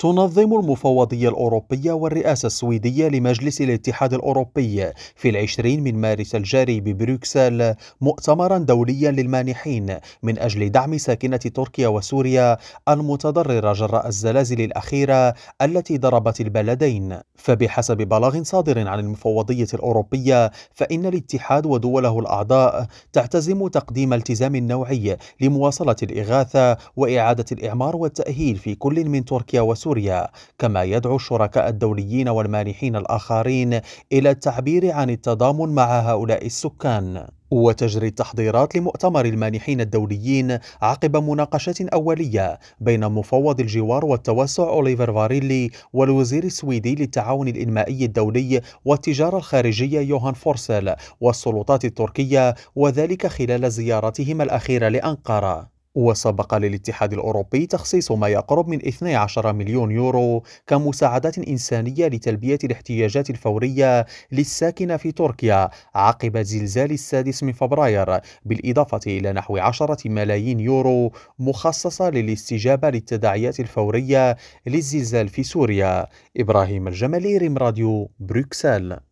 تنظم المفوضية الأوروبية والرئاسة السويدية لمجلس الاتحاد الأوروبي في العشرين من مارس الجاري ببروكسل مؤتمرا دوليا للمانحين من أجل دعم ساكنة تركيا وسوريا المتضررة جراء الزلازل الأخيرة التي ضربت البلدين. فبحسب بلاغ صادر عن المفوضية الأوروبية فإن الاتحاد ودوله الأعضاء تعتزم تقديم التزام نوعي لمواصلة الإغاثة وإعادة الإعمار والتأهيل في كل من تركيا وسوريا. سوريا كما يدعو الشركاء الدوليين والمانحين الآخرين إلى التعبير عن التضامن مع هؤلاء السكان. وتجري التحضيرات لمؤتمر المانحين الدوليين عقب مناقشة أولية بين مفوض الجوار والتوسع أوليفر فاريلي والوزير السويدي للتعاون الإنمائي الدولي والتجارة الخارجية يوهان فورسل والسلطات التركية وذلك خلال زيارتهما الأخيرة لأنقرة. وسبق للاتحاد الأوروبي تخصيص ما يقرب من 12 مليون يورو كمساعدات إنسانية لتلبية الاحتياجات الفورية للساكنة في تركيا عقب زلزال السادس من فبراير بالإضافة إلى نحو 10 ملايين يورو مخصصة للاستجابة للتداعيات الفورية للزلزال في سوريا. إبراهيم الجمالي ريم راديو بروكسل.